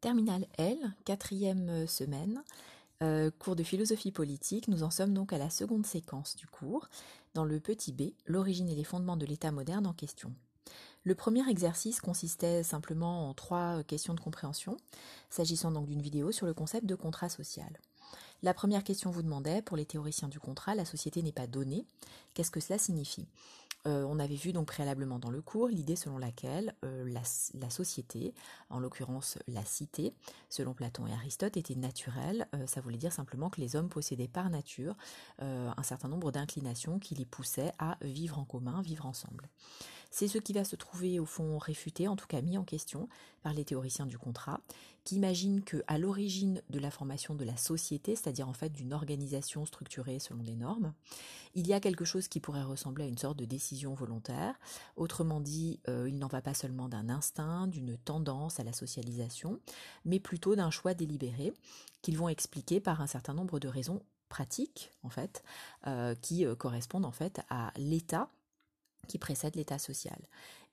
Terminale L, quatrième euh, semaine, euh, cours de philosophie politique. Nous en sommes donc à la seconde séquence du cours, dans le petit b, l'origine et les fondements de l'État moderne en question. Le premier exercice consistait simplement en trois questions de compréhension, s'agissant donc d'une vidéo sur le concept de contrat social. La première question vous demandait, pour les théoriciens du contrat, la société n'est pas donnée. Qu'est-ce que cela signifie? Euh, on avait vu donc préalablement dans le cours l'idée selon laquelle euh, la, société, en l'occurrence la cité, selon Platon et Aristote, était naturelle. Euh, ça voulait dire simplement que les hommes possédaient par nature un certain nombre d'inclinations qui les poussaient à vivre en commun, vivre ensemble. C'est ce qui va se trouver au fond réfuté, en tout cas mis en question par les théoriciens du contrat, qui imaginent que à l'origine de la formation de la société, c'est-à-dire en fait d'une organisation structurée selon des normes, il y a quelque chose qui pourrait ressembler à une sorte de décision volontaire. Autrement dit, euh, il n'en va pas seulement d'un instinct, d'une tendance à la socialisation, mais plutôt d'un choix délibéré qu'ils vont expliquer par un certain nombre de raisons pratiques en fait, euh, qui euh, correspondent en fait à l'état qui précède l'état social.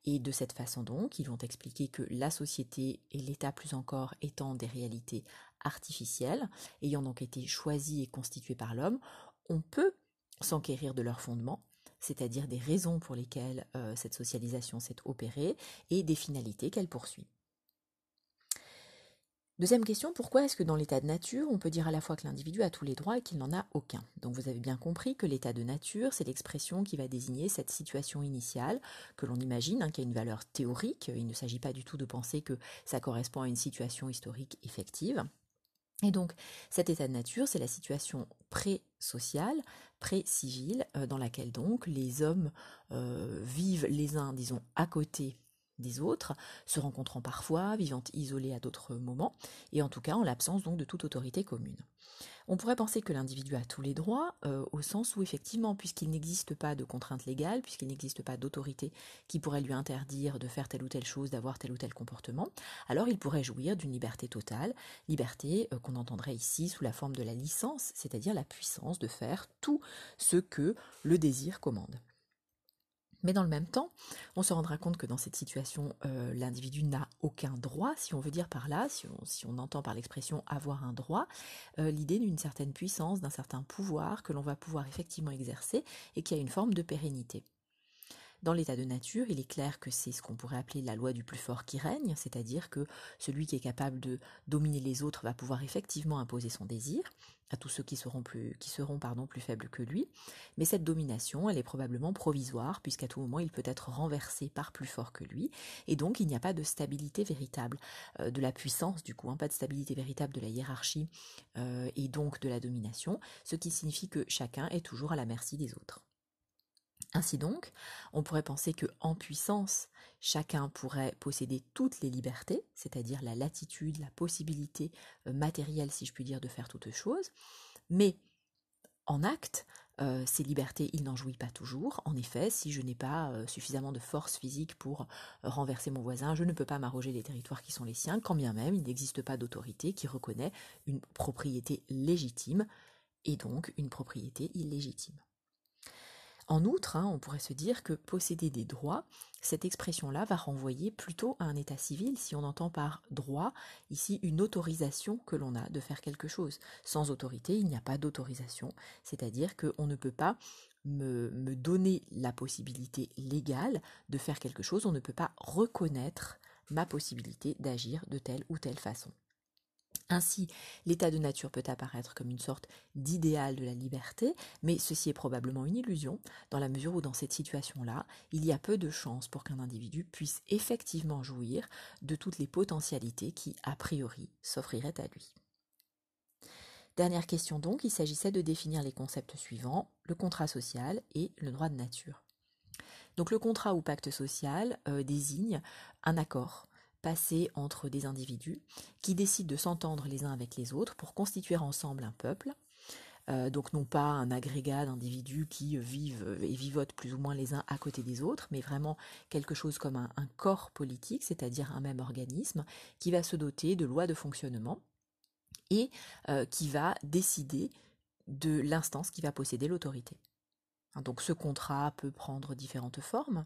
Et de cette façon donc, ils vont expliquer que la société et l'État plus encore étant des réalités artificielles, ayant donc été choisies et constituées par l'homme, on peut s'enquérir de leurs fondements, c'est-à-dire des raisons pour lesquelles euh, cette socialisation s'est opérée et des finalités qu'elle poursuit. Deuxième question, pourquoi est-ce que dans l'état de nature, on peut dire à la fois que l'individu a tous les droits et qu'il n'en a aucun? Donc vous avez bien compris que l'état de nature, c'est l'expression qui va désigner cette situation initiale que l'on imagine, hein, qui a une valeur théorique. Il ne s'agit pas du tout de penser que ça correspond à une situation historique effective. Et donc, cet état de nature, c'est la situation pré-sociale, pré-civile, euh, dans laquelle donc les hommes euh, vivent les uns, disons, à côté des autres, se rencontrant parfois, vivant isolés à d'autres moments, et en tout cas en l'absence donc de toute autorité commune. On pourrait penser que l'individu a tous les droits, euh, au sens où effectivement, puisqu'il n'existe pas de contrainte légale, puisqu'il n'existe pas d'autorité qui pourrait lui interdire de faire telle ou telle chose, d'avoir tel ou tel comportement, alors il pourrait jouir d'une liberté totale, liberté euh, qu'on entendrait ici sous la forme de la licence, c'est-à-dire la puissance de faire tout ce que le désir commande. Mais dans le même temps, on se rendra compte que dans cette situation, euh, l'individu n'a aucun droit, si on veut dire par là, si on, entend par l'expression avoir un droit, euh, l'idée d'une certaine puissance, d'un certain pouvoir que l'on va pouvoir effectivement exercer et qui a une forme de pérennité. Dans l'état de nature, il est clair que c'est ce qu'on pourrait appeler la loi du plus fort qui règne, c'est-à-dire que celui qui est capable de dominer les autres va pouvoir effectivement imposer son désir à tous ceux qui seront plus, faibles que lui. Mais cette domination, elle est probablement provisoire, puisqu'à tout moment, il peut être renversé par plus fort que lui, et donc il n'y a pas de stabilité véritable euh, de la puissance, du coup, hein, pas de stabilité véritable de la hiérarchie euh, et donc de la domination, ce qui signifie que chacun est toujours à la merci des autres. Ainsi donc, on pourrait penser que en puissance, chacun pourrait posséder toutes les libertés, c'est-à-dire la latitude, la possibilité euh, matérielle, si je puis dire, de faire toutes choses, mais en acte, euh, ces libertés, il n'en jouit pas toujours. En effet, si je n'ai pas euh, suffisamment de force physique pour renverser mon voisin, je ne peux pas m'arroger les territoires qui sont les siens, quand bien même il n'existe pas d'autorité qui reconnaît une propriété légitime et donc une propriété illégitime. En outre, hein, on pourrait se dire que posséder des droits, cette expression-là va renvoyer plutôt à un état civil si on entend par droit ici une autorisation que l'on a de faire quelque chose. Sans autorité, il n'y a pas d'autorisation, c'est-à-dire qu'on ne peut pas me, me donner la possibilité légale de faire quelque chose, on ne peut pas reconnaître ma possibilité d'agir de telle ou telle façon. Ainsi, l'état de nature peut apparaître comme une sorte d'idéal de la liberté, mais ceci est probablement une illusion, dans la mesure où dans cette situation-là, il y a peu de chances pour qu'un individu puisse effectivement jouir de toutes les potentialités qui, a priori, s'offriraient à lui. Dernière question donc, il s'agissait de définir les concepts suivants, le contrat social et le droit de nature. Donc le contrat ou pacte social euh, désigne un accord passé entre des individus qui décident de s'entendre les uns avec les autres pour constituer ensemble un peuple. Euh, donc non pas un agrégat d'individus qui vivent et vivotent plus ou moins les uns à côté des autres, mais vraiment quelque chose comme un, corps politique, c'est-à-dire un même organisme, qui va se doter de lois de fonctionnement et euh, qui va décider de l'instance qui va posséder l'autorité. Donc ce contrat peut prendre différentes formes.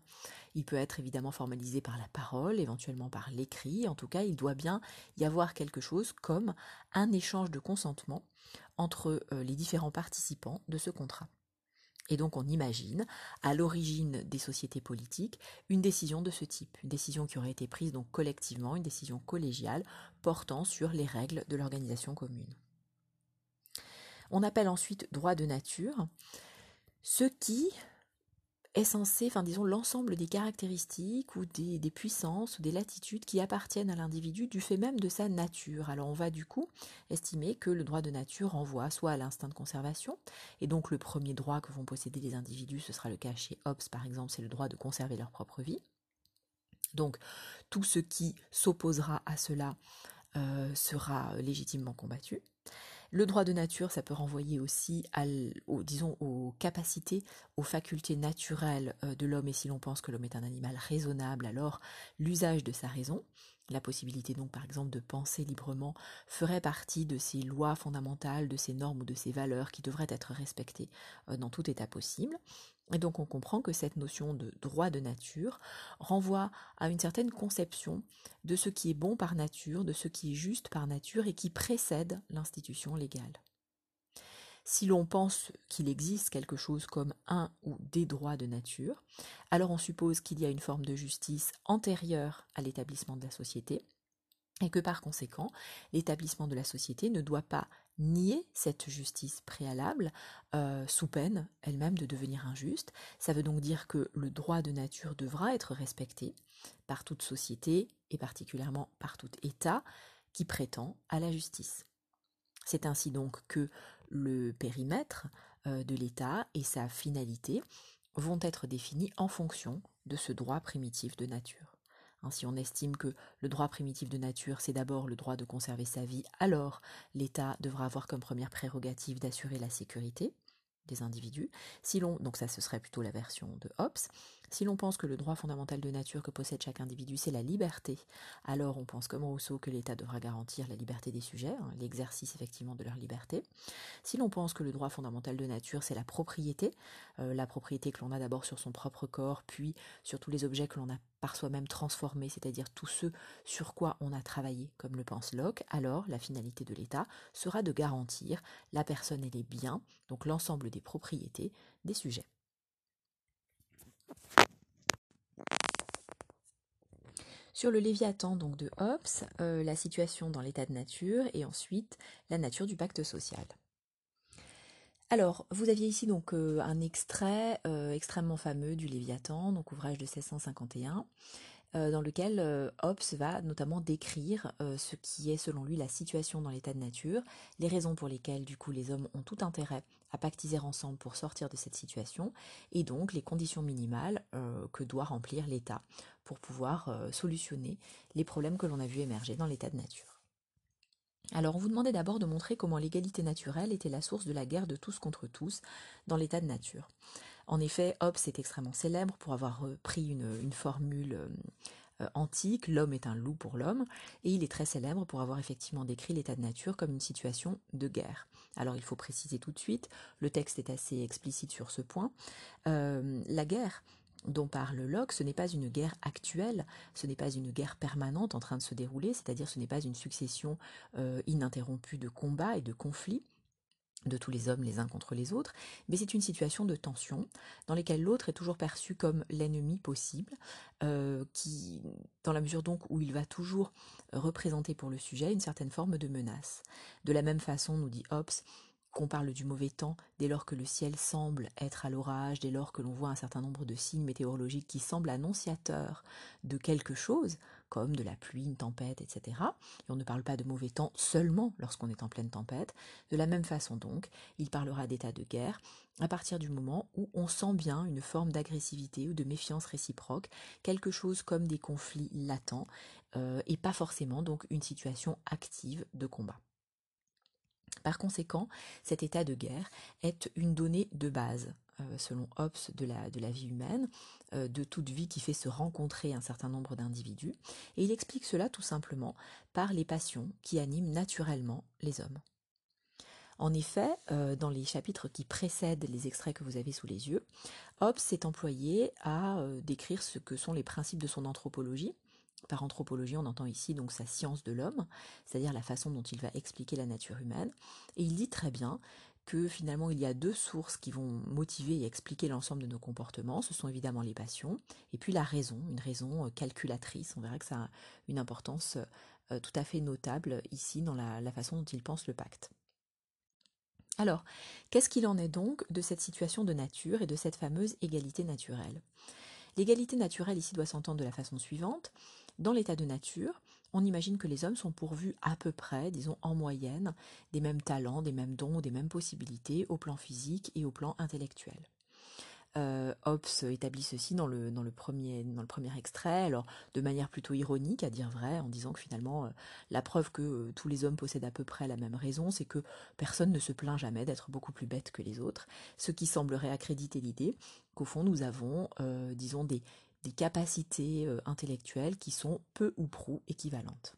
Il peut être évidemment formalisé par la parole, éventuellement par l'écrit. En tout cas, il doit bien y avoir quelque chose comme un échange de consentement entre euh, les différents participants de ce contrat. Et donc on imagine, à l'origine des sociétés politiques, une décision de ce type, une décision qui aurait été prise donc collectivement, une décision collégiale portant sur les règles de l'organisation commune. On appelle ensuite droit de nature ce qui est censé, enfin disons l'ensemble des caractéristiques ou des, puissances ou des latitudes qui appartiennent à l'individu du fait même de sa nature. Alors on va du coup estimer que le droit de nature renvoie soit à l'instinct de conservation, et donc le premier droit que vont posséder les individus, ce sera le cas chez Hobbes par exemple, c'est le droit de conserver leur propre vie. Donc tout ce qui s'opposera à cela euh, sera légitimement combattu. Le droit de nature, ça peut renvoyer aussi à, aux, disons, aux capacités, aux facultés naturelles euh, de l'homme, et si l'on pense que l'homme est un animal raisonnable, alors l'usage de sa raison, la possibilité donc par exemple de penser librement, ferait partie de ces lois fondamentales, de ces normes ou de ces valeurs qui devraient être respectées euh, dans tout état possible. Et donc on comprend que cette notion de droit de nature renvoie à une certaine conception de ce qui est bon par nature, de ce qui est juste par nature et qui précède l'institution légale. Si l'on pense qu'il existe quelque chose comme un ou des droits de nature, alors on suppose qu'il y a une forme de justice antérieure à l'établissement de la société, et que par conséquent, l'établissement de la société ne doit pas nier cette justice préalable euh, sous peine elle-même de devenir injuste. Ça veut donc dire que le droit de nature devra être respecté par toute société et particulièrement par tout État qui prétend à la justice. C'est ainsi donc que le périmètre euh, de l'État et sa finalité vont être définis en fonction de ce droit primitif de nature. Hein, si on estime que le droit primitif de nature, c'est d'abord le droit de conserver sa vie, alors l'État devra avoir comme première prérogative d'assurer la sécurité des individus. Si l'on, donc ça ce serait plutôt la version de Hobbes. Si l'on pense que le droit fondamental de nature que possède chaque individu, c'est la liberté, alors on pense comme Rousseau que l'État devra garantir la liberté des sujets, hein, l'exercice effectivement de leur liberté. Si l'on pense que le droit fondamental de nature, c'est la propriété, euh, la propriété que l'on a d'abord sur son propre corps, puis sur tous les objets que l'on a par soi-même transformés, c'est-à-dire tous ceux sur quoi on a travaillé, comme le pense Locke, alors la finalité de l'État sera de garantir la personne et les biens, donc l'ensemble des propriétés des sujets. Sur le Léviathan donc de Hobbes, euh, la situation dans l'état de nature et ensuite la nature du pacte social. Alors, vous aviez ici donc euh, un extrait euh, extrêmement fameux du Léviathan, donc ouvrage de 1651, dans lequel Hobbes va notamment décrire ce qui est selon lui la situation dans l'état de nature, les raisons pour lesquelles du coup les hommes ont tout intérêt à pactiser ensemble pour sortir de cette situation, et donc les conditions minimales que doit remplir l'État pour pouvoir euh, solutionner les problèmes que l'on a vu émerger dans l'état de nature. Alors on vous demandait d'abord de montrer comment l'égalité naturelle était la source de la guerre de tous contre tous dans l'état de nature. En effet, Hobbes est extrêmement célèbre pour avoir pris une, formule euh, antique, l'homme est un loup pour l'homme, et il est très célèbre pour avoir effectivement décrit l'état de nature comme une situation de guerre. Alors il faut préciser tout de suite, le texte est assez explicite sur ce point, euh, la guerre dont parle Locke, ce n'est pas une guerre actuelle, ce n'est pas une guerre permanente en train de se dérouler, c'est-à-dire ce n'est pas une succession euh, ininterrompue de combats et de conflits de tous les hommes les uns contre les autres, mais c'est une situation de tension dans laquelle l'autre est toujours perçu comme l'ennemi possible, euh, qui, dans la mesure donc où il va toujours représenter pour le sujet une certaine forme de menace. De la même façon, nous dit Hobbes, qu'on parle du mauvais temps dès lors que le ciel semble être à l'orage, dès lors que l'on voit un certain nombre de signes météorologiques qui semblent annonciateurs de quelque chose, comme de la pluie, une tempête, etc. Et on ne parle pas de mauvais temps seulement lorsqu'on est en pleine tempête. De la même façon donc, il parlera d'état de guerre à partir du moment où on sent bien une forme d'agressivité ou de méfiance réciproque, quelque chose comme des conflits latents, euh, et pas forcément donc une situation active de combat. Par conséquent, cet état de guerre est une donnée de base, selon Hobbes, de la, vie humaine, euh, de toute vie qui fait se rencontrer un certain nombre d'individus, et il explique cela tout simplement par les passions qui animent naturellement les hommes. En effet, euh, dans les chapitres qui précèdent les extraits que vous avez sous les yeux, Hobbes s'est employé à euh, décrire ce que sont les principes de son anthropologie. Par anthropologie, on entend ici donc sa science de l'homme, c'est-à-dire la façon dont il va expliquer la nature humaine. Et il dit très bien que finalement il y a deux sources qui vont motiver et expliquer l'ensemble de nos comportements. Ce sont évidemment les passions et puis la raison, une raison euh, calculatrice. On verra que ça a une importance euh, tout à fait notable ici dans la, la façon dont il pense le pacte. Alors, qu'est-ce qu'il en est donc de cette situation de nature et de cette fameuse égalité naturelle? L'égalité naturelle ici doit s'entendre de la façon suivante. Dans l'état de nature, on imagine que les hommes sont pourvus à peu près, disons en moyenne, des mêmes talents, des mêmes dons, des mêmes possibilités au plan physique et au plan intellectuel. Euh, Hobbes établit ceci dans le, premier extrait, alors de manière plutôt ironique, à dire vrai, en disant que finalement, euh, la preuve que euh, tous les hommes possèdent à peu près la même raison, c'est que personne ne se plaint jamais d'être beaucoup plus bête que les autres, ce qui semblerait accréditer l'idée qu'au fond, nous avons, disons, des, des capacités euh, intellectuelles qui sont peu ou prou équivalentes.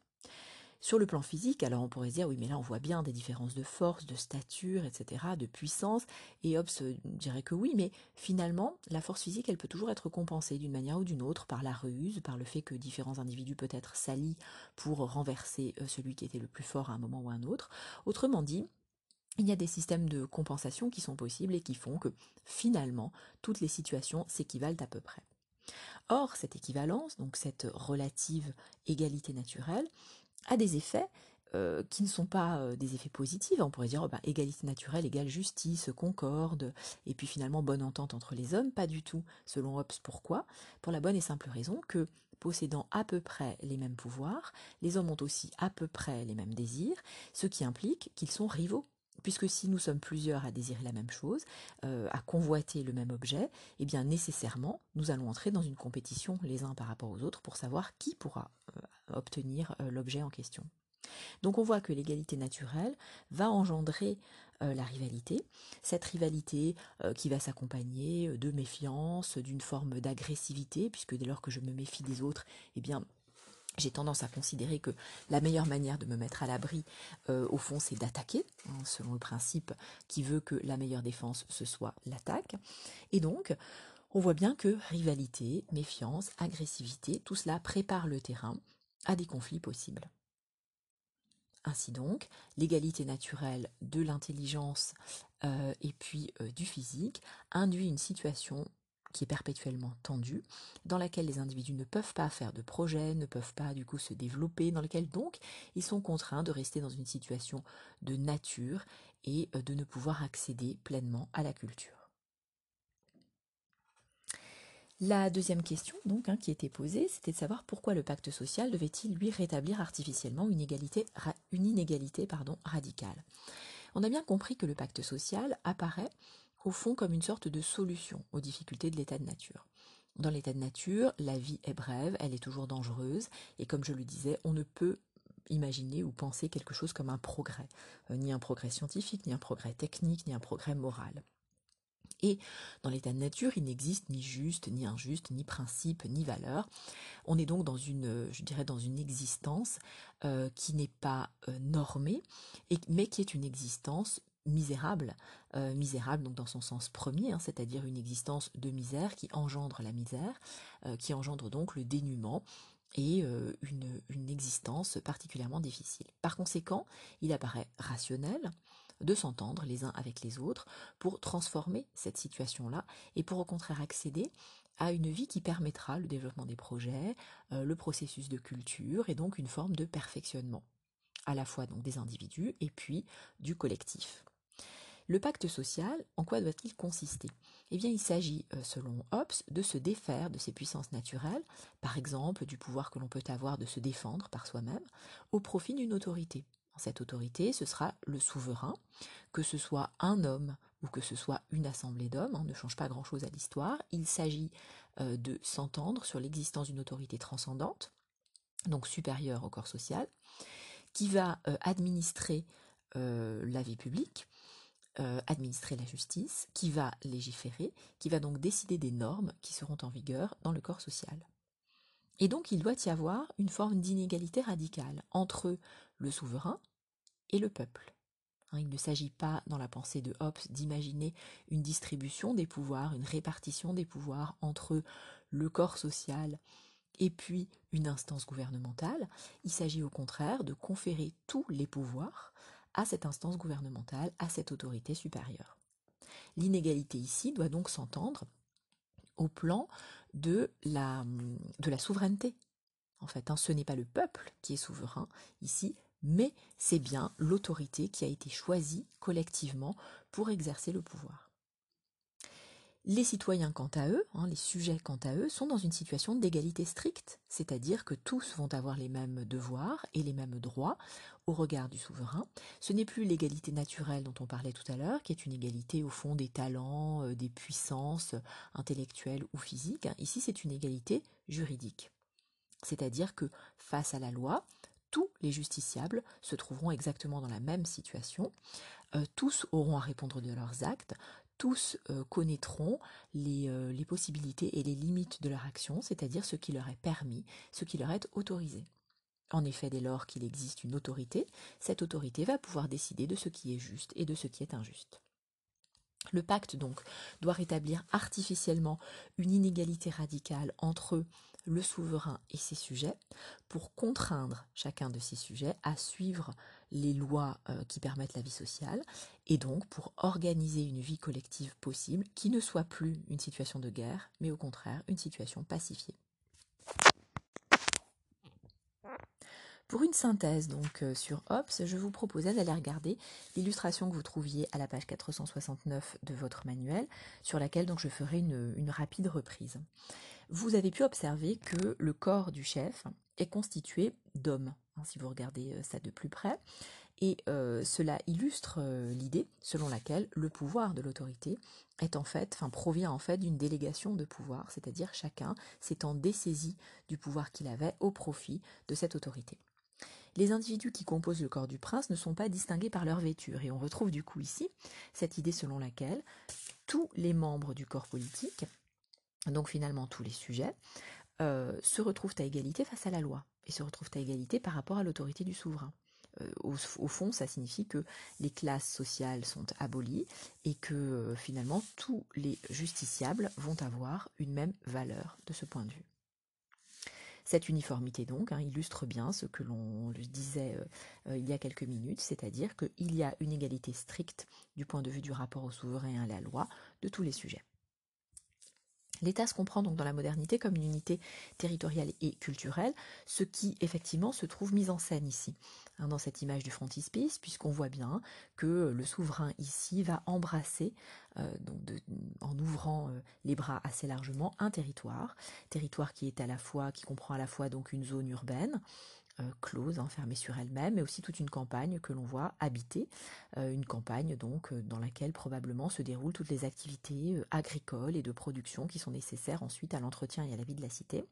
Sur le plan physique, alors on pourrait se dire oui mais là on voit bien des différences de force, de stature, etc., de puissance, et Hobbes dirait que oui, mais finalement la force physique elle peut toujours être compensée d'une manière ou d'une autre par la ruse, par le fait que différents individus peuvent être salis pour renverser euh, celui qui était le plus fort à un moment ou à un autre. Autrement dit, il y a des systèmes de compensation qui sont possibles et qui font que finalement toutes les situations s'équivalent à peu près. Or, cette équivalence, donc cette relative égalité naturelle, a des effets euh, qui ne sont pas euh, des effets positifs. On pourrait dire oh ben, égalité naturelle égale justice, concorde, et puis finalement bonne entente entre les hommes. Pas du tout, selon Hobbes. Pourquoi? Pour la bonne et simple raison que, possédant à peu près les mêmes pouvoirs, les hommes ont aussi à peu près les mêmes désirs, ce qui implique qu'ils sont rivaux puisque si nous sommes plusieurs à désirer la même chose, euh, à convoiter le même objet, eh bien nécessairement, nous allons entrer dans une compétition les uns par rapport aux autres pour savoir qui pourra euh, obtenir euh, l'objet en question. Donc on voit que l'égalité naturelle va engendrer la rivalité, cette rivalité qui va s'accompagner de méfiance, d'une forme d'agressivité, puisque dès lors que je me méfie des autres, eh bien j'ai tendance à considérer que la meilleure manière de me mettre à l'abri, euh, au fond, c'est d'attaquer, hein, selon le principe qui veut que la meilleure défense, ce soit l'attaque. Et donc, on voit bien que rivalité, méfiance, agressivité, tout cela prépare le terrain à des conflits possibles. Ainsi donc, l'égalité naturelle de l'intelligence euh, et puis euh, du physique induit une situation qui est perpétuellement tendue, dans laquelle les individus ne peuvent pas faire de projets, ne peuvent pas du coup se développer, dans lequel donc ils sont contraints de rester dans une situation de nature et euh, de ne pouvoir accéder pleinement à la culture. La deuxième question donc hein, qui était posée, c'était de savoir pourquoi le pacte social devait-il lui rétablir artificiellement une, égalité, une inégalité radicale. On a bien compris que le pacte social apparaît au fond comme une sorte de solution aux difficultés de l'état de nature. Dans l'état de nature, la vie est brève, elle est toujours dangereuse, et comme je le disais, on ne peut imaginer ou penser quelque chose comme un progrès, euh, ni un progrès scientifique, ni un progrès technique, ni un progrès moral. Et dans l'état de nature, il n'existe ni juste, ni injuste, ni principe, ni valeur. On est donc dans une, je dirais, dans une existence euh, qui n'est pas euh, normée, mais qui est une existence misérable, euh, misérable donc dans son sens premier, hein, c'est-à-dire une existence de misère qui engendre la misère, euh, qui engendre donc le dénuement et euh, une, une existence particulièrement difficile. Par conséquent, il apparaît rationnel de s'entendre les uns avec les autres pour transformer cette situation-là et pour au contraire accéder à une vie qui permettra le développement des projets, le processus de culture et donc une forme de perfectionnement à la fois donc des individus et puis du collectif. Le pacte social, en quoi doit-il consister? Eh bien, il s'agit, euh, selon Hobbes, de se défaire de ses puissances naturelles, par exemple du pouvoir que l'on peut avoir de se défendre par soi-même, au profit d'une autorité. Cette autorité, ce sera le souverain, que ce soit un homme ou que ce soit une assemblée d'hommes, hein, ne change pas grand-chose à l'histoire. Il s'agit euh, de s'entendre sur l'existence d'une autorité transcendante, donc supérieure au corps social, qui va euh, administrer la vie publique, euh, administrer la justice, qui va légiférer, qui va donc décider des normes qui seront en vigueur dans le corps social. Et donc il doit y avoir une forme d'inégalité radicale entre le souverain et le peuple. Hein, il ne s'agit pas, dans la pensée de Hobbes, d'imaginer une distribution des pouvoirs, une répartition des pouvoirs entre le corps social et puis une instance gouvernementale. Il s'agit au contraire de conférer tous les pouvoirs à cette instance gouvernementale, à cette autorité supérieure. L'inégalité ici doit donc s'entendre au plan de la, souveraineté. En fait, hein, ce n'est pas le peuple qui est souverain ici, mais c'est bien l'autorité qui a été choisie collectivement pour exercer le pouvoir. Les citoyens, quant à eux, hein, les sujets, quant à eux, sont dans une situation d'égalité stricte, c'est-à-dire que tous vont avoir les mêmes devoirs et les mêmes droits au regard du souverain. Ce n'est plus l'égalité naturelle dont on parlait tout à l'heure, qui est une égalité au fond des talents, euh, des puissances intellectuelles ou physiques. Ici, c'est une égalité juridique. C'est-à-dire que face à la loi, tous les justiciables se trouveront exactement dans la même situation. Euh, tous auront à répondre de leurs actes, tous euh, connaîtront euh, les, possibilités et les limites de leur action, c'est-à-dire ce qui leur est permis, ce qui leur est autorisé. En effet, dès lors qu'il existe une autorité, cette autorité va pouvoir décider de ce qui est juste et de ce qui est injuste. Le pacte, donc, doit rétablir artificiellement une inégalité radicale entre le souverain et ses sujets pour contraindre chacun de ces sujets à suivre les lois euh, qui permettent la vie sociale. Et donc pour organiser une vie collective possible qui ne soit plus une situation de guerre mais au contraire une situation pacifiée. Pour une synthèse donc euh, sur Hobbes, je vous proposais d'aller regarder l'illustration que vous trouviez à la page 469 de votre manuel, sur laquelle je ferai une rapide reprise. Vous avez pu observer que le corps du chef est constitué d'hommes, hein, si vous regardez euh, ça de plus près. Et euh, cela illustre euh, l'idée selon laquelle le pouvoir de l'autorité est en fait, enfin provient en fait d'une délégation de pouvoir, c'est-à-dire chacun s'étant dessaisi du pouvoir qu'il avait au profit de cette autorité. Les individus qui composent le corps du prince ne sont pas distingués par leur vêture, et on retrouve du coup ici cette idée selon laquelle tous les membres du corps politique donc finalement tous les sujets, euh, se retrouvent à égalité face à la loi et se retrouvent à égalité par rapport à l'autorité du souverain. Euh, au, fond, ça signifie que les classes sociales sont abolies et que euh, finalement tous les justiciables vont avoir une même valeur de ce point de vue. Cette uniformité donc hein, illustre bien ce que l'on disait il y a quelques minutes, c'est-à-dire qu'il y a une égalité stricte du point de vue du rapport au souverain et à la loi de tous les sujets. L'État se comprend donc dans la modernité comme une unité territoriale et culturelle, ce qui effectivement se trouve mis en scène ici, hein, dans cette image du frontispice, puisqu'on voit bien que le souverain ici va embrasser, euh, en ouvrant euh, les bras assez largement, un territoire, territoire qui est à la fois, qui comprend à la fois donc une zone urbaine, euh, close, enfermée sur elle-même, mais aussi toute une campagne que l'on voit habiter, euh, une campagne donc euh, dans laquelle probablement se déroulent toutes les activités agricoles et de production qui sont nécessaires ensuite à l'entretien et à la vie de la cité.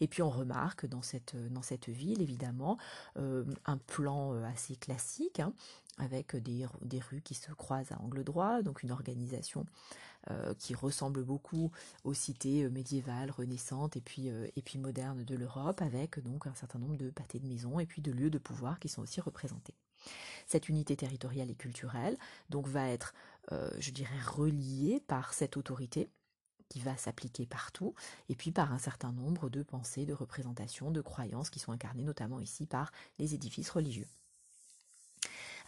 Et puis on remarque dans cette, dans cette ville évidemment un plan assez classique, hein, avec des, rues qui se croisent à angle droit, donc une organisation euh, qui ressemble beaucoup aux cités euh, médiévales, renaissantes et puis, euh, et puis modernes de l'Europe, avec donc un certain nombre de pâtés de maisons et puis de lieux de pouvoir qui sont aussi représentés. Cette unité territoriale et culturelle donc va être, je dirais, reliée par cette autorité qui va s'appliquer partout, et puis par un certain nombre de pensées, de représentations, de croyances qui sont incarnées notamment ici par les édifices religieux.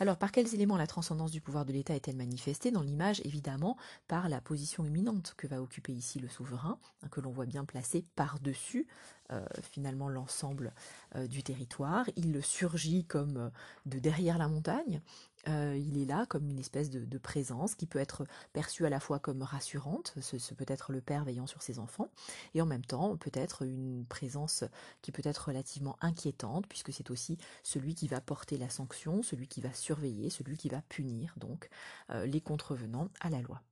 Alors par quels éléments la transcendance du pouvoir de l'État est-elle manifestée Dans l'image, évidemment, par la position éminente que va occuper ici le souverain, hein, que l'on voit bien placé par-dessus euh, finalement l'ensemble euh, du territoire? Il surgit comme euh, de derrière la montagne. Il est là comme une espèce de, présence qui peut être perçue à la fois comme rassurante, ce, peut être le père veillant sur ses enfants, et en même temps peut-être une présence qui peut être relativement inquiétante, puisque c'est aussi celui qui va porter la sanction, celui qui va surveiller, celui qui va punir donc les contrevenants à la loi.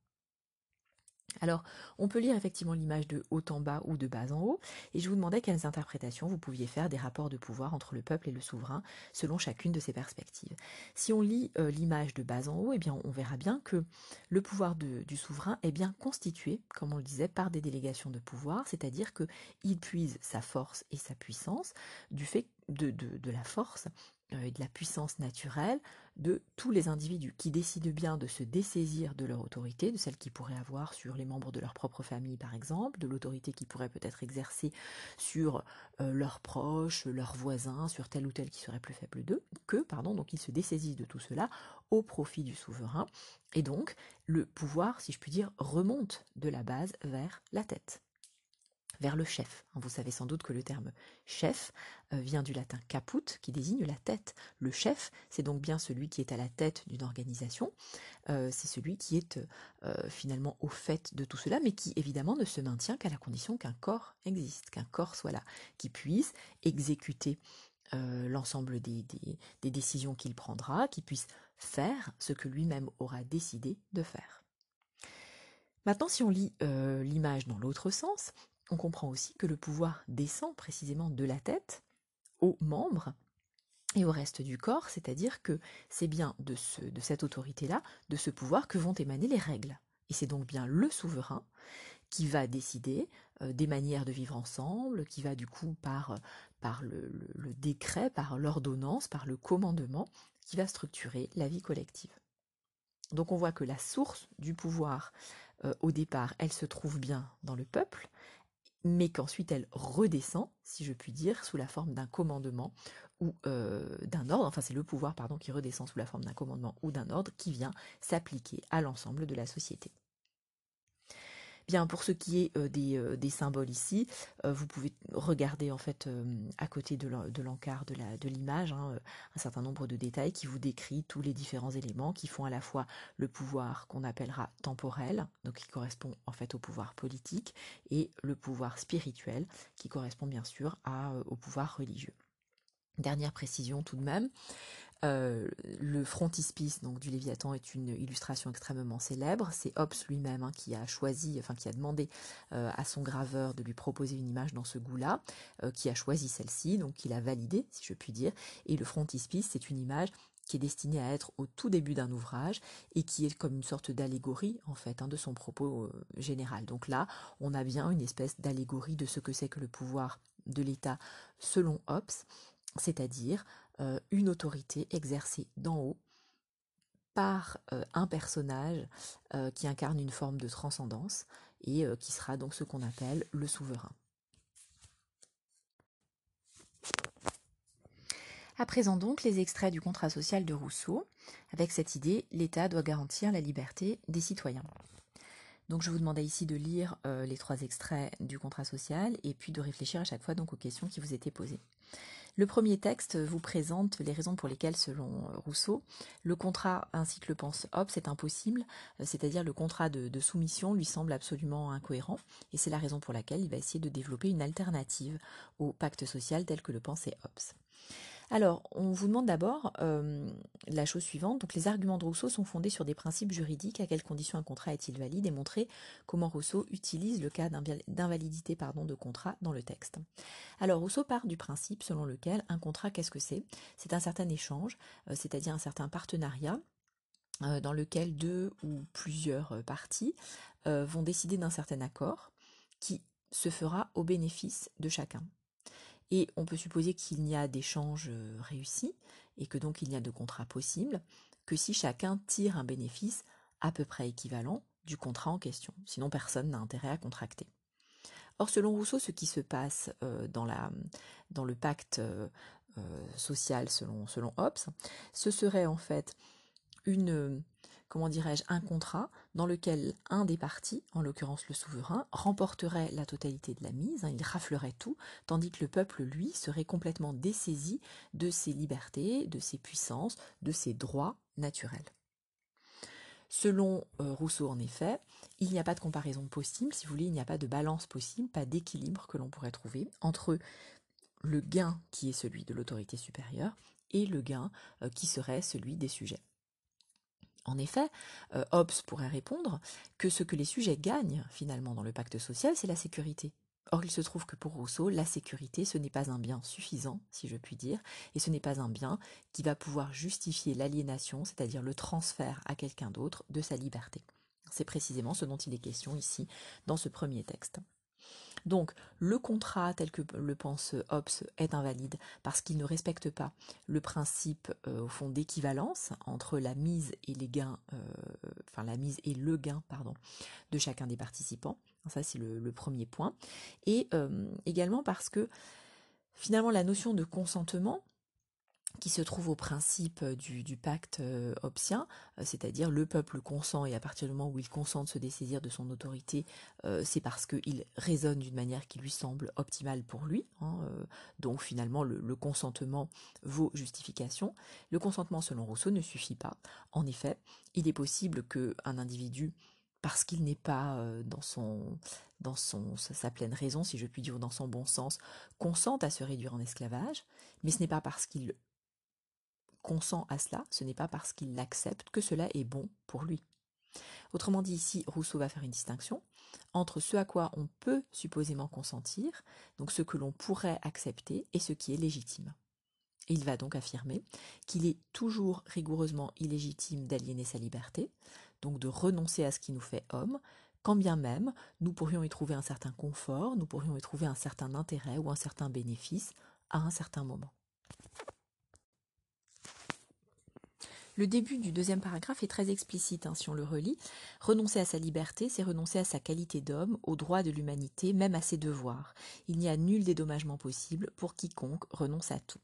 Alors, on peut lire effectivement l'image de haut en bas ou de bas en haut, et je vous demandais quelles interprétations vous pouviez faire des rapports de pouvoir entre le peuple et le souverain, selon chacune de ces perspectives. Si on lit euh, l'image de bas en haut, eh bien, on verra bien que le pouvoir du souverain est bien constitué, comme on le disait, par des délégations de pouvoir, c'est-à-dire qu'il puise sa force et sa puissance du fait de, la force et de la puissance naturelle de tous les individus qui décident bien de se dessaisir de leur autorité, de celle qu'ils pourraient avoir sur les membres de leur propre famille par exemple, de l'autorité qu'ils pourraient peut-être exercer sur euh, leurs proches, leurs voisins, sur tel ou tel qui serait plus faible d'eux, que, pardon, donc ils se dessaisissent de tout cela au profit du souverain, et donc le pouvoir, si je puis dire, remonte de la base vers la tête vers le chef. Vous savez sans doute que le terme chef euh, vient du latin caput qui désigne la tête. Le chef, c'est donc bien celui qui est à la tête d'une organisation, euh, c'est celui qui est euh, finalement au fait de tout cela, mais qui évidemment ne se maintient qu'à la condition qu'un corps existe, qu'un corps soit là, qui puisse exécuter l'ensemble des, des décisions qu'il prendra, qui puisse faire ce que lui-même aura décidé de faire. Maintenant, si on lit l'image dans l'autre sens, on comprend aussi que le pouvoir descend précisément de la tête aux membres et au reste du corps, c'est-à-dire que c'est bien de, ce, de cette autorité-là, de ce pouvoir, que vont émaner les règles. Et c'est donc bien le souverain qui va décider euh, des manières de vivre ensemble, qui va du coup par, par le, décret, par l'ordonnance, par le commandement, qui va structurer la vie collective. Donc on voit que la source du pouvoir, euh, au départ, elle se trouve bien dans le peuple, mais qu'ensuite elle redescend, si je puis dire, sous la forme d'un commandement ou euh, d'un ordre, enfin c'est le pouvoir pardon qui redescend sous la forme d'un commandement ou d'un ordre qui vient s'appliquer à l'ensemble de la société. Bien, pour ce qui est euh, euh, des, symboles ici, euh, vous pouvez regarder en fait à côté de l'encart de l'image hein, un certain nombre de détails qui vous décrit tous les différents éléments qui font à la fois le pouvoir qu'on appellera temporel, donc qui correspond en fait au pouvoir politique, et le pouvoir spirituel qui correspond bien sûr au pouvoir religieux. Dernière précision tout de même, euh, le frontispice donc du Léviathan est une illustration extrêmement célèbre. C'est Hobbes lui-même hein, qui a choisi, enfin qui a demandé euh, à son graveur de lui proposer une image dans ce goût-là, euh, qui a choisi celle-ci, donc il a validé, si je puis dire. Et le frontispice, c'est une image qui est destinée à être au tout début d'un ouvrage et qui est comme une sorte d'allégorie en fait hein, de son propos général. Donc là, on a bien une espèce d'allégorie de ce que c'est que le pouvoir de l'État selon Hobbes, c'est-à-dire euh, une autorité exercée d'en haut par euh, un personnage euh, qui incarne une forme de transcendance et qui sera donc ce qu'on appelle le souverain. À présent donc les extraits du contrat social de Rousseau. Avec cette idée, l'État doit garantir la liberté des citoyens. Donc je vous demandais ici de lire les trois extraits du contrat social et puis de réfléchir à chaque fois donc aux questions qui vous étaient posées. Le premier texte vous présente les raisons pour lesquelles, selon euh, Rousseau, le contrat ainsi que le pense Hobbes est impossible, euh, c'est-à-dire le contrat de, soumission lui semble absolument incohérent, et c'est la raison pour laquelle il va essayer de développer une alternative au pacte social tel que le pensait Hobbes. Alors, on vous demande d'abord euh, la chose suivante. Donc, les arguments de Rousseau sont fondés sur des principes juridiques. À quelles conditions un contrat est-il valide Et montrer comment Rousseau utilise le cas d'invalidité de contrat dans le texte? Alors, Rousseau part du principe selon lequel un contrat, qu'est-ce que c'est? C'est un certain échange, euh, c'est-à-dire un certain partenariat euh, dans lequel deux ou plusieurs parties vont décider d'un certain accord qui se fera au bénéfice de chacun. Et on peut supposer qu'il n'y a d'échanges euh, réussis et que donc il n'y a de contrat possible que si chacun tire un bénéfice à peu près équivalent du contrat en question. Sinon, personne n'a intérêt à contracter. Or, selon Rousseau, ce qui se passe euh, dans, la, dans le pacte euh, social selon, selon Hobbes, ce serait en fait une, comment dirais-je, un contrat dans lequel un des partis, en l'occurrence le souverain, remporterait la totalité de la mise, hein, il raflerait tout, tandis que le peuple, lui, serait complètement dessaisi de ses libertés, de ses puissances, de ses droits naturels. Selon euh, Rousseau, en effet, il n'y a pas de comparaison possible, si vous voulez, il n'y a pas de balance possible, pas d'équilibre que l'on pourrait trouver entre le gain qui est celui de l'autorité supérieure et le gain euh, qui serait celui des sujets. En effet, euh, Hobbes pourrait répondre que ce que les sujets gagnent finalement dans le pacte social, c'est la sécurité. Or, il se trouve que pour Rousseau, la sécurité, ce n'est pas un bien suffisant, si je puis dire, et ce n'est pas un bien qui va pouvoir justifier l'aliénation, c'est-à-dire le transfert à quelqu'un d'autre de sa liberté. C'est précisément ce dont il est question ici dans ce premier texte. Donc, le contrat tel que le pense Hobbes est invalide parce qu'il ne respecte pas le principe euh, au fond d'équivalence entre la mise et les gains, euh, enfin la mise et le gain, de chacun des participants. Ça, c'est le, premier point. Et euh, également parce que finalement, la notion de consentement qui se trouve au principe euh, du, pacte euh, obsien, euh, c'est-à-dire le peuple consent et à partir du moment où il consent de se dessaisir de son autorité, c'est parce qu'il raisonne d'une manière qui lui semble optimale pour lui. Hein, donc finalement, le, consentement vaut justification. Le consentement, selon Rousseau, ne suffit pas. En effet, il est possible qu'un individu parce qu'il n'est pas dans son dans son sa pleine raison, si je puis dire, dans son bon sens, consente à se réduire en esclavage, mais ce n'est pas parce qu'il consent à cela, ce n'est pas parce qu'il l'accepte que cela est bon pour lui. Autrement dit, ici, Rousseau va faire une distinction entre ce à quoi on peut supposément consentir, donc ce que l'on pourrait accepter, et ce qui est légitime. il va donc affirmer qu'il est toujours rigoureusement illégitime d'aliéner sa liberté, donc de renoncer à ce qui nous fait homme, quand bien même nous pourrions y trouver un certain confort, nous pourrions y trouver un certain intérêt ou un certain bénéfice à un certain moment. Le début du deuxième paragraphe est très explicite hein, si on le relit. Renoncer à sa liberté, c'est renoncer à sa qualité d'homme, aux droits de l'humanité, même à ses devoirs. Il n'y a nul dédommagement possible pour quiconque renonce à tout.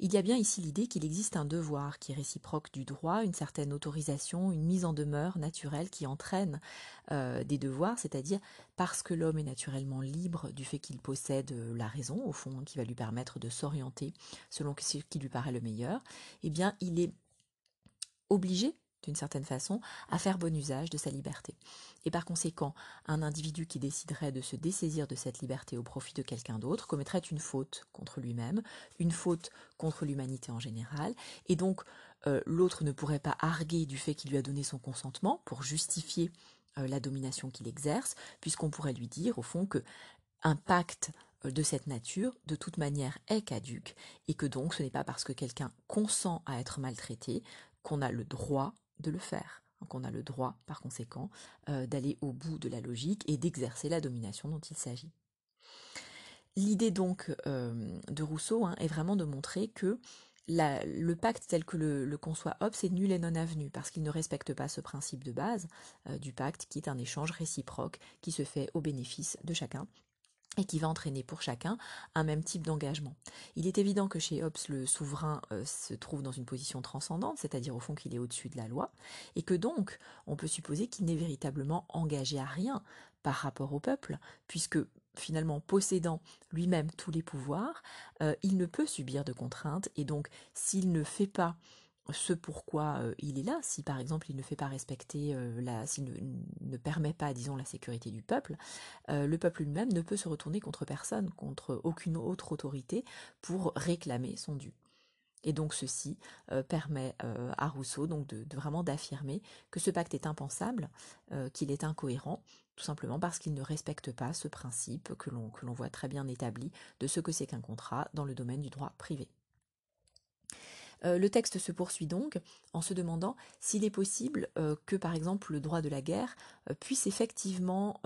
Il y a bien ici l'idée qu'il existe un devoir qui est réciproque du droit, une certaine autorisation, une mise en demeure naturelle qui entraîne euh, des devoirs, c'est-à-dire parce que l'homme est naturellement libre du fait qu'il possède euh, la raison, au fond, qui va lui permettre de s'orienter selon ce qui lui paraît le meilleur, eh bien il est obligé d'une certaine façon, à faire bon usage de sa liberté. Et par conséquent, un individu qui déciderait de se dessaisir de cette liberté au profit de quelqu'un d'autre commettrait une faute contre lui-même, une faute contre l'humanité en général, et donc euh, l'autre ne pourrait pas arguer du fait qu'il lui a donné son consentement pour justifier euh, la domination qu'il exerce, puisqu'on pourrait lui dire au fond que un pacte euh, de cette nature, de toute manière, est caduque, et que donc ce n'est pas parce que quelqu'un consent à être maltraité qu'on a le droit de le faire, qu'on a le droit, par conséquent, euh, d'aller au bout de la logique et d'exercer la domination dont il s'agit. L'idée donc euh, de Rousseau hein, est vraiment de montrer que le pacte tel que le, conçoit Hobbes est nul et non avenu parce qu'il ne respecte pas ce principe de base euh, du pacte qui est un échange réciproque qui se fait au bénéfice de chacun et qui va entraîner pour chacun un même type d'engagement. Il est évident que chez Hobbes, le souverain euh, se trouve dans une position transcendante, c'est-à-dire au fond qu'il est au-dessus de la loi, et que donc on peut supposer qu'il n'est véritablement engagé à rien par rapport au peuple, puisque finalement possédant lui-même tous les pouvoirs, euh, il ne peut subir de contraintes, et donc s'il ne fait pas ce pourquoi euh, il est là, si par exemple il ne fait pas respecter euh, la, s'il ne, permet pas, disons, la sécurité du peuple, euh, le peuple lui-même ne peut se retourner contre personne, contre aucune autre autorité pour réclamer son dû. Et donc ceci permet à Rousseau donc de, vraiment d'affirmer que ce pacte est impensable, qu'il est incohérent, tout simplement parce qu'il ne respecte pas ce principe que l'on que l'on voit très bien établi de ce que c'est qu'un contrat dans le domaine du droit privé. Euh, le texte se poursuit donc en se demandant s'il est possible euh, que, par exemple, le droit de la guerre euh, puisse effectivement,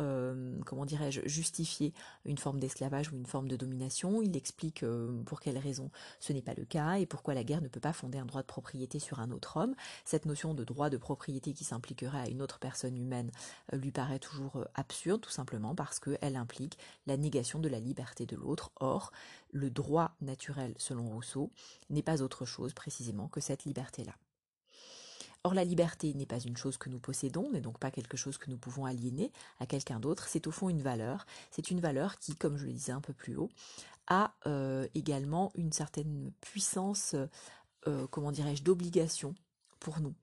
comment dirais-je, justifier une forme d'esclavage ou une forme de domination. Il explique pour quelles raisons ce n'est pas le cas et pourquoi la guerre ne peut pas fonder un droit de propriété sur un autre homme. Cette notion de droit de propriété qui s'impliquerait à une autre personne humaine lui paraît toujours absurde, tout simplement parce qu'elle implique la négation de la liberté de l'autre. Or, le droit naturel, selon Rousseau, n'est pas autre chose précisément que cette liberté-là. Or la liberté n'est pas une chose que nous possédons, n'est donc pas quelque chose que nous pouvons aliéner à quelqu'un d'autre, c'est au fond une valeur, c'est une valeur qui, comme je le disais un peu plus haut, a euh, également une certaine puissance, euh, comment dirais-je, d'obligation pour nous.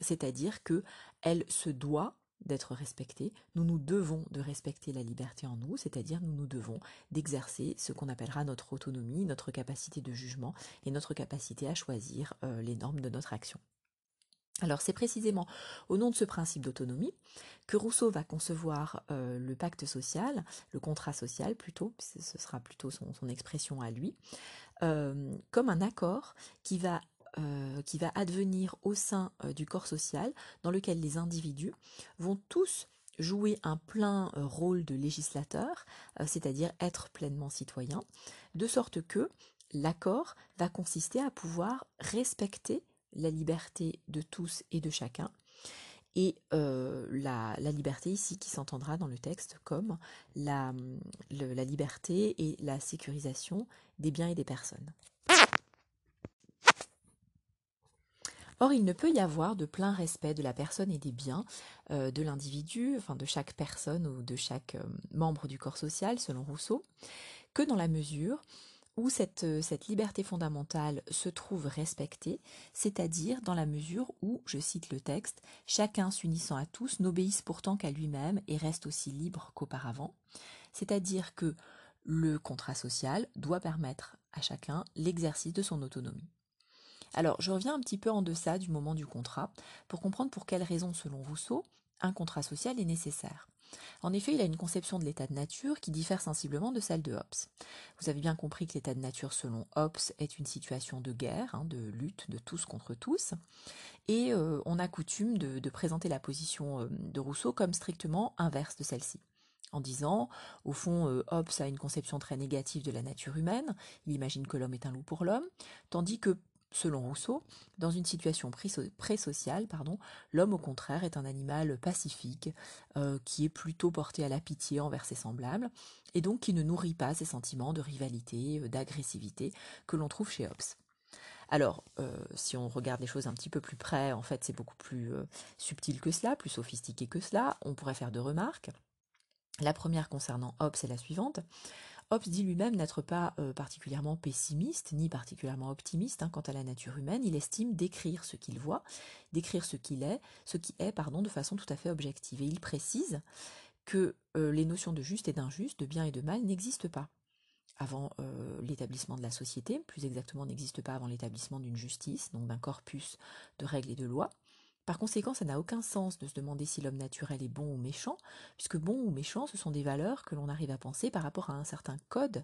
C'est-à-dire que elle se doit d'être respectée, nous nous devons de respecter la liberté en nous, c'est-à-dire nous nous devons d'exercer ce qu'on appellera notre autonomie, notre capacité de jugement et notre capacité à choisir euh, les normes de notre action. Alors c'est précisément au nom de ce principe d'autonomie que Rousseau va concevoir euh, le pacte social, le contrat social plutôt, ce sera plutôt son, expression à lui, euh, comme un accord qui va euh, qui va advenir au sein euh, du corps social dans lequel les individus vont tous jouer un plein rôle de législateur, c'est-à-dire être pleinement citoyen, de sorte que l'accord va consister à pouvoir respecter la liberté de tous et de chacun, et la, liberté ici qui s'entendra dans le texte comme la liberté et la sécurisation des biens et des personnes. Or, il ne peut y avoir de plein respect de la personne et des biens de l'individu, enfin de chaque personne ou de chaque membre du corps social, selon Rousseau, que dans la mesure où cette, cette, liberté fondamentale se trouve respectée, c'est-à-dire dans la mesure où, je cite le texte, chacun s'unissant à tous n'obéisse pourtant qu'à lui-même et reste aussi libre qu'auparavant, c'est-à-dire que le contrat social doit permettre à chacun l'exercice de son autonomie. Alors, je reviens un petit peu en deçà du moment du contrat pour comprendre pour quelles raisons, selon Rousseau, un contrat social est nécessaire. En effet, il a une conception de l'état de nature qui diffère sensiblement de celle de Hobbes. Vous avez bien compris que l'état de nature selon Hobbes est une situation de guerre, hein, de lutte de tous contre tous, et euh, on a coutume de, présenter la position euh, de Rousseau comme strictement inverse de celle-ci en disant, au fond, euh, Hobbes a une conception très négative de la nature humaine, il imagine que l'homme est un loup pour l'homme, tandis que Selon Rousseau, dans une situation pré-sociale, l'homme au contraire est un animal pacifique, euh, qui est plutôt porté à la pitié envers ses semblables, et donc qui ne nourrit pas ces sentiments de rivalité, euh, d'agressivité que l'on trouve chez Hobbes. Alors, euh, si on regarde les choses un petit peu plus près, en fait, c'est beaucoup plus subtil que cela, plus sophistiqué que cela. On pourrait faire deux remarques. La première concernant Hobbes est la suivante. Hobbes dit lui-même n'être pas euh, particulièrement pessimiste ni particulièrement optimiste hein, quant à la nature humaine. Il estime décrire ce qu'il voit, décrire ce qu'il est, ce qui est, pardon, de façon tout à fait objective. Et il précise que euh, les notions de juste et d'injuste, de bien et de mal n'existent pas avant euh, l'établissement de la société, plus exactement n'existent pas avant l'établissement d'une justice, donc d'un corpus de règles et de lois. Par conséquent, ça n'a aucun sens de se demander si l'homme naturel est bon ou méchant, puisque bon ou méchant, ce sont des valeurs que l'on arrive à penser par rapport à un certain code,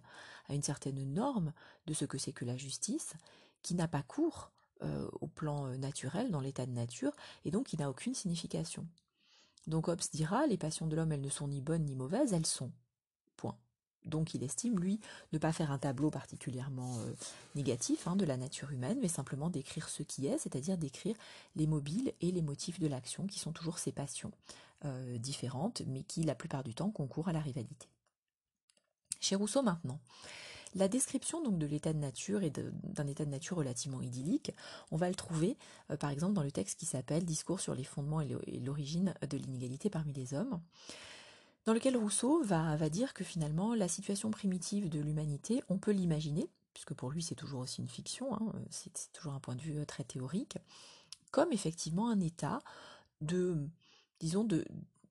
à une certaine norme de ce que c'est que la justice, qui n'a pas cours euh, au plan euh, naturel, dans l'état de nature, et donc qui n'a aucune signification. Donc Hobbes dira, les passions de l'homme, elles ne sont ni bonnes ni mauvaises, elles sont. Donc il estime, lui, ne pas faire un tableau particulièrement euh, négatif hein, de la nature humaine, mais simplement décrire ce qui est, c'est-à-dire décrire les mobiles et les motifs de l'action, qui sont toujours ces passions euh, différentes, mais qui, la plupart du temps, concourent à la rivalité. Chez Rousseau maintenant, la description donc de l'état de nature et d'un état de nature relativement idyllique, on va le trouver euh, par exemple dans le texte qui s'appelle Discours sur les fondements et l'origine de l'inégalité parmi les hommes dans lequel Rousseau va, dire que finalement la situation primitive de l'humanité, on peut l'imaginer, puisque pour lui c'est toujours aussi une fiction, hein, c'est toujours un point de vue euh, très théorique, comme effectivement un état de, disons, de,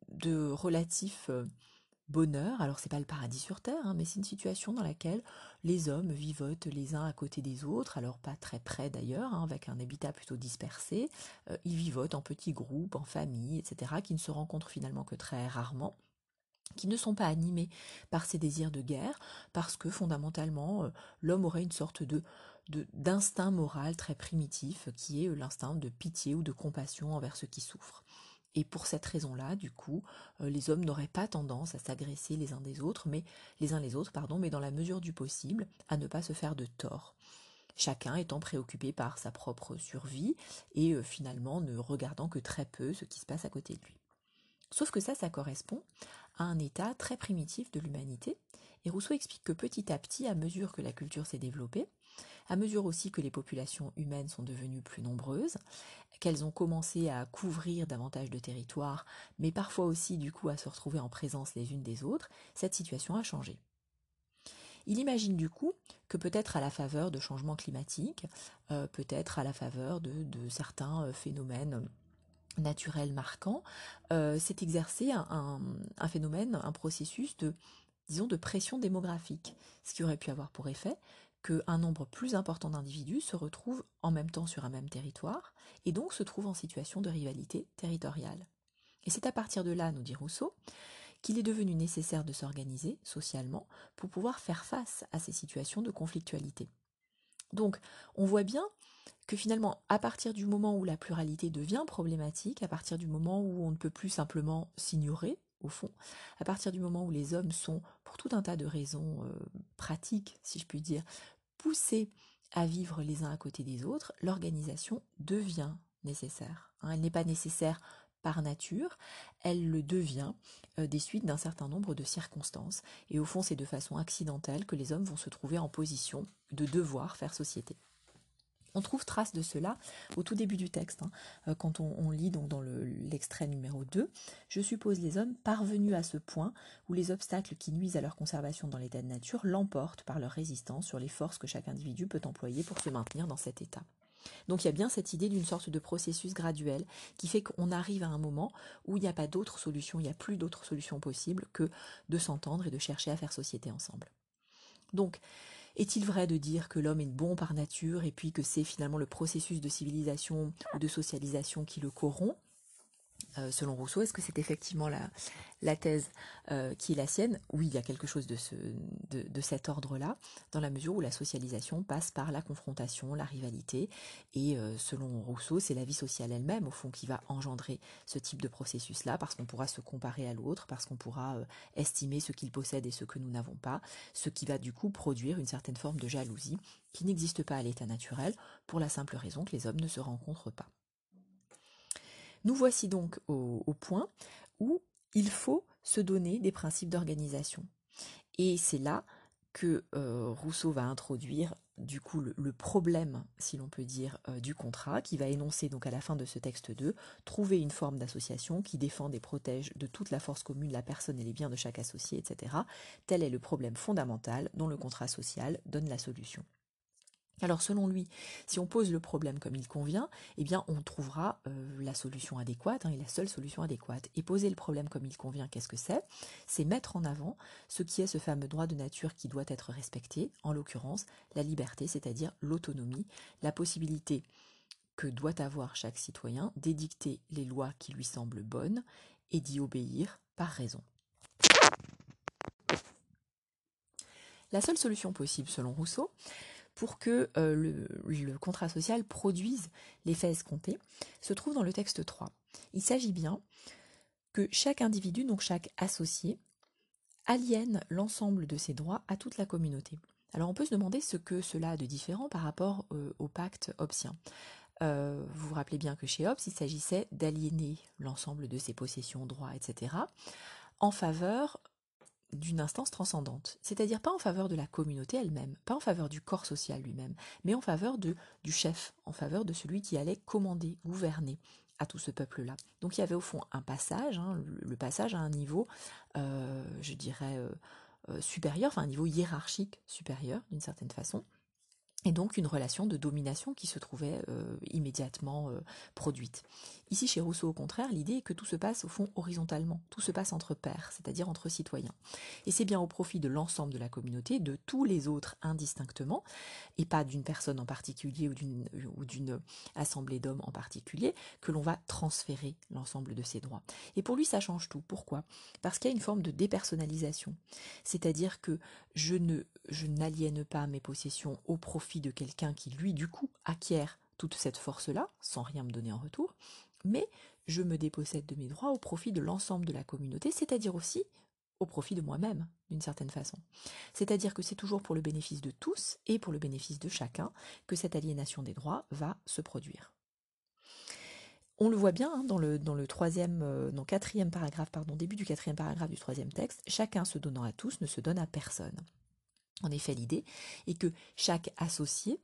de relatif euh, bonheur. Alors c'est pas le paradis sur terre, hein, mais c'est une situation dans laquelle les hommes vivotent les uns à côté des autres, alors pas très près d'ailleurs, hein, avec un habitat plutôt dispersé. Euh, ils vivotent en petits groupes, en famille, etc., qui ne se rencontrent finalement que très rarement qui ne sont pas animés par ces désirs de guerre, parce que fondamentalement, euh, l'homme aurait une sorte de d'instinct moral très primitif, qui est euh, l'instinct de pitié ou de compassion envers ceux qui souffrent. Et pour cette raison-là, du coup, euh, les hommes n'auraient pas tendance à s'agresser les uns des autres, mais les uns les autres, pardon, mais dans la mesure du possible, à ne pas se faire de tort. Chacun étant préoccupé par sa propre survie et finalement ne regardant que très peu ce qui se passe à côté de lui. Sauf que ça, ça correspond un état très primitif de l'humanité. Et Rousseau explique que petit à petit, à mesure que la culture s'est développée, à mesure aussi que les populations humaines sont devenues plus nombreuses, qu'elles ont commencé à couvrir davantage de territoires, mais parfois aussi du coup à se retrouver en présence les unes des autres, cette situation a changé. Il imagine du coup que peut-être à la faveur de changements climatiques, euh, peut-être à la faveur de, certains euh, phénomènes naturel marquant, euh, s'est exercé un, phénomène, un processus de, disons, de pression démographique, ce qui aurait pu avoir pour effet qu'un nombre plus important d'individus se retrouvent en même temps sur un même territoire, et donc se trouvent en situation de rivalité territoriale. Et c'est à partir de là, nous dit Rousseau, qu'il est devenu nécessaire de s'organiser socialement pour pouvoir faire face à ces situations de conflictualité. Donc, on voit bien que finalement, à partir du moment où la pluralité devient problématique, à partir du moment où on ne peut plus simplement s'ignorer au fond, à partir du moment où les hommes sont, pour tout un tas de raisons euh, pratiques, si je puis dire, poussés à vivre les uns à côté des autres, l'organisation devient nécessaire. Hein. elle n'est pas nécessaire par nature, elle le devient euh, des suites d'un certain nombre de circonstances. Et au fond, c'est de façon accidentelle que les hommes vont se trouver en position de devoir faire société. On trouve trace de cela au tout début du texte, hein. euh, quand on, lit dans l'extrait numéro 2. Je suppose les hommes parvenus à ce point où les obstacles qui nuisent à leur conservation dans l'état de nature l'emportent par leur résistance sur les forces que chaque individu peut employer pour se maintenir dans cet état. Donc il y a bien cette idée d'une sorte de processus graduel qui fait qu'on arrive à un moment où il n'y a pas d'autre solution, il n'y a plus d'autre solution possible que de s'entendre et de chercher à faire société ensemble. Donc, est-il vrai de dire que l'homme est bon par nature et puis que c'est finalement le processus de civilisation ou de socialisation qui le corrompt? Euh, selon Rousseau, est-ce que c'est effectivement la, thèse euh, qui est la sienne Oui, il y a quelque chose de, cet ordre-là, dans la mesure où la socialisation passe par la confrontation, la rivalité, et euh, selon Rousseau, c'est la vie sociale elle-même, au fond, qui va engendrer ce type de processus-là, parce qu'on pourra se comparer à l'autre, parce qu'on pourra estimer ce qu'il possède et ce que nous n'avons pas, ce qui va du coup produire une certaine forme de jalousie qui n'existe pas à l'état naturel, pour la simple raison que les hommes ne se rencontrent pas. Nous voici donc au, point où il faut se donner des principes d'organisation. Et c'est là que euh, Rousseau va introduire du coup le, problème, si l'on peut dire, euh, du contrat, qui va énoncer donc à la fin de ce texte 2, trouver une forme d'association qui défend et protège de toute la force commune la personne et les biens de chaque associé, etc. Tel est le problème fondamental dont le contrat social donne la solution. Alors selon lui, si on pose le problème comme il convient, eh bien on trouvera euh, la solution adéquate hein, et la seule solution adéquate. Et poser le problème comme il convient, qu'est-ce que c'est? C'est mettre en avant ce qui est ce fameux droit de nature qui doit être respecté, en l'occurrence la liberté, c'est-à-dire l'autonomie, la possibilité que doit avoir chaque citoyen d'édicter les lois qui lui semblent bonnes et d'y obéir par raison. La seule solution possible, selon Rousseau, pour que euh, le, contrat social produise l'effet escompté, se trouve dans le texte 3. Il s'agit bien que chaque individu, donc chaque associé, aliène l'ensemble de ses droits à toute la communauté. Alors on peut se demander ce que cela a de différent par rapport euh, au pacte hobbesien. Euh, vous vous rappelez bien que chez Hobbes, il s'agissait d'aliéner l'ensemble de ses possessions, droits, etc., en faveur d'une instance transcendante, c'est-à-dire pas en faveur de la communauté elle-même, pas en faveur du corps social lui-même, mais en faveur de, du chef, en faveur de celui qui allait commander, gouverner à tout ce peuple-là. Donc il y avait au fond un passage, hein, le, passage à un niveau, euh, je dirais, euh, euh, supérieur, enfin un niveau hiérarchique supérieur d'une certaine façon, et donc une relation de domination qui se trouvait euh, immédiatement euh, produite. Ici, chez Rousseau, au contraire, l'idée est que tout se passe au fond horizontalement, tout se passe entre pairs, c'est-à-dire entre citoyens. Et c'est bien au profit de l'ensemble de la communauté, de tous les autres indistinctement, et pas d'une personne en particulier ou d'une assemblée d'hommes en particulier, que l'on va transférer l'ensemble de ces droits. Et pour lui, ça change tout. Pourquoi? Parce qu'il y a une forme de dépersonnalisation, c'est-à-dire que je ne je n'aliène pas mes possessions au profit de quelqu'un qui, lui, du coup, acquiert toute cette force-là, sans rien me donner en retour, mais je me dépossède de mes droits au profit de l'ensemble de la communauté, c'est-à-dire aussi au profit de moi-même, d'une certaine façon. C'est-à-dire que c'est toujours pour le bénéfice de tous et pour le bénéfice de chacun que cette aliénation des droits va se produire. On le voit bien hein, dans, le, troisième, euh, quatrième paragraphe, pardon, début du quatrième paragraphe du troisième texte, chacun se donnant à tous ne se donne à personne. En effet, l'idée est que chaque associé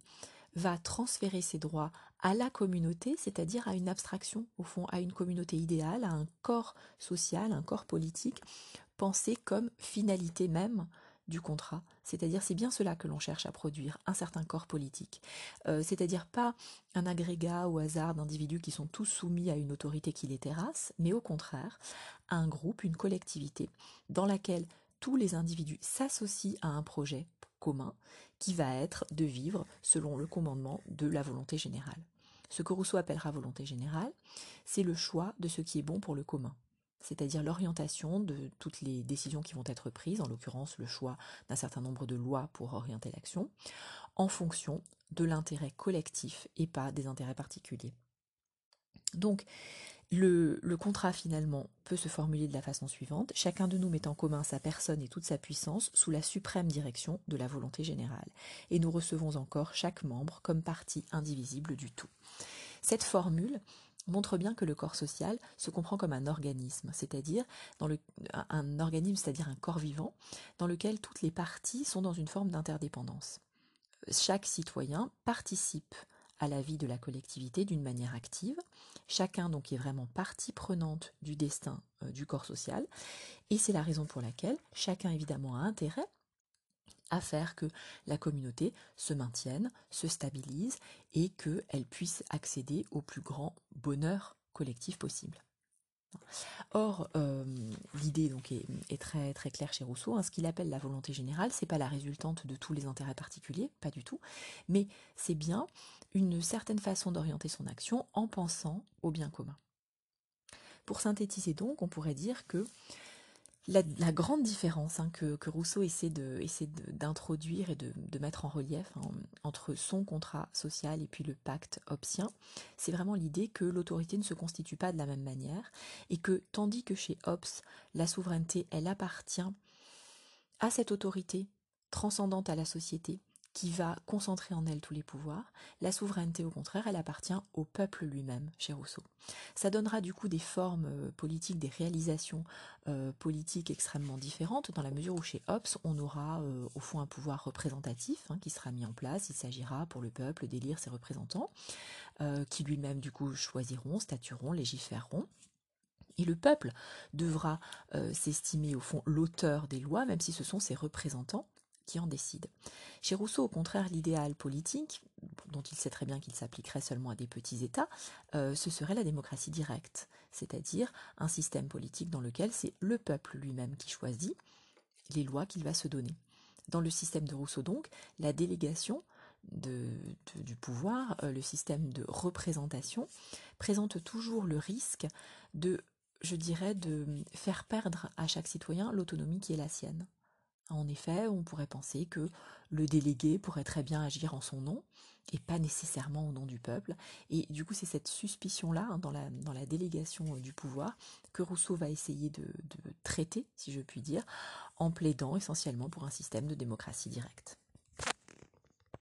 va transférer ses droits à la communauté, c'est-à-dire à une abstraction, au fond, à une communauté idéale, à un corps social, un corps politique, pensé comme finalité même du contrat. C'est-à-dire, c'est bien cela que l'on cherche à produire, un certain corps politique. Euh, c'est-à-dire pas un agrégat au hasard d'individus qui sont tous soumis à une autorité qui les terrasse, mais au contraire, un groupe, une collectivité, dans laquelle tous les individus s'associent à un projet commun qui va être de vivre selon le commandement de la volonté générale. Ce que Rousseau appellera volonté générale, c'est le choix de ce qui est bon pour le commun, c'est-à-dire l'orientation de toutes les décisions qui vont être prises, en l'occurrence le choix d'un certain nombre de lois pour orienter l'action, en fonction de l'intérêt collectif et pas des intérêts particuliers. Donc, le, contrat finalement peut se formuler de la façon suivante. Chacun de nous met en commun sa personne et toute sa puissance sous la suprême direction de la volonté générale. Et nous recevons encore chaque membre comme partie indivisible du tout. Cette formule montre bien que le corps social se comprend comme un organisme, c'est-à-dire un organisme, c'est-à-dire un corps vivant, dans lequel toutes les parties sont dans une forme d'interdépendance. Chaque citoyen participe à la vie de la collectivité d'une manière active. Chacun donc est vraiment partie prenante du destin euh, du corps social et c'est la raison pour laquelle chacun évidemment a intérêt à faire que la communauté se maintienne, se stabilise et qu'elle puisse accéder au plus grand bonheur collectif possible. Or, euh, l'idée donc est, très claire chez Rousseau. Hein. ce qu'il appelle la volonté générale, c'est pas la résultante de tous les intérêts particuliers, pas du tout, mais c'est bien une certaine façon d'orienter son action en pensant au bien commun. Pour synthétiser donc, on pourrait dire que la, grande différence hein, que, Rousseau essaie d'introduire et de, mettre en relief hein, entre son contrat social et puis le pacte hobbesien, c'est vraiment l'idée que l'autorité ne se constitue pas de la même manière et que tandis que chez Hobbes, la souveraineté, elle appartient à cette autorité transcendante à la société, qui va concentrer en elle tous les pouvoirs. La souveraineté, au contraire, elle appartient au peuple lui-même, chez Rousseau. Ça donnera du coup des formes euh, politiques, des réalisations euh, politiques extrêmement différentes, dans la mesure où chez Hobbes, on aura euh, au fond un pouvoir représentatif hein, qui sera mis en place. Il s'agira pour le peuple d'élire ses représentants, qui lui-même du coup choisiront, statueront, légiféreront. Et le peuple devra s'estimer au fond l'auteur des lois, même si ce sont ses représentants qui en décide. Chez Rousseau, au contraire, l'idéal politique, dont il sait très bien qu'il s'appliquerait seulement à des petits États, euh, ce serait la démocratie directe, c'est-à-dire un système politique dans lequel c'est le peuple lui-même qui choisit les lois qu'il va se donner. Dans le système de Rousseau, donc, la délégation du pouvoir, euh, le système de représentation, présente toujours le risque de, je dirais, de faire perdre à chaque citoyen l'autonomie qui est la sienne. En effet, on pourrait penser que le délégué pourrait très bien agir en son nom et pas nécessairement au nom du peuple. Et du coup, c'est cette suspicion-là hein, dans, la, délégation euh, du pouvoir que Rousseau va essayer de traiter, si je puis dire, en plaidant essentiellement pour un système de démocratie directe.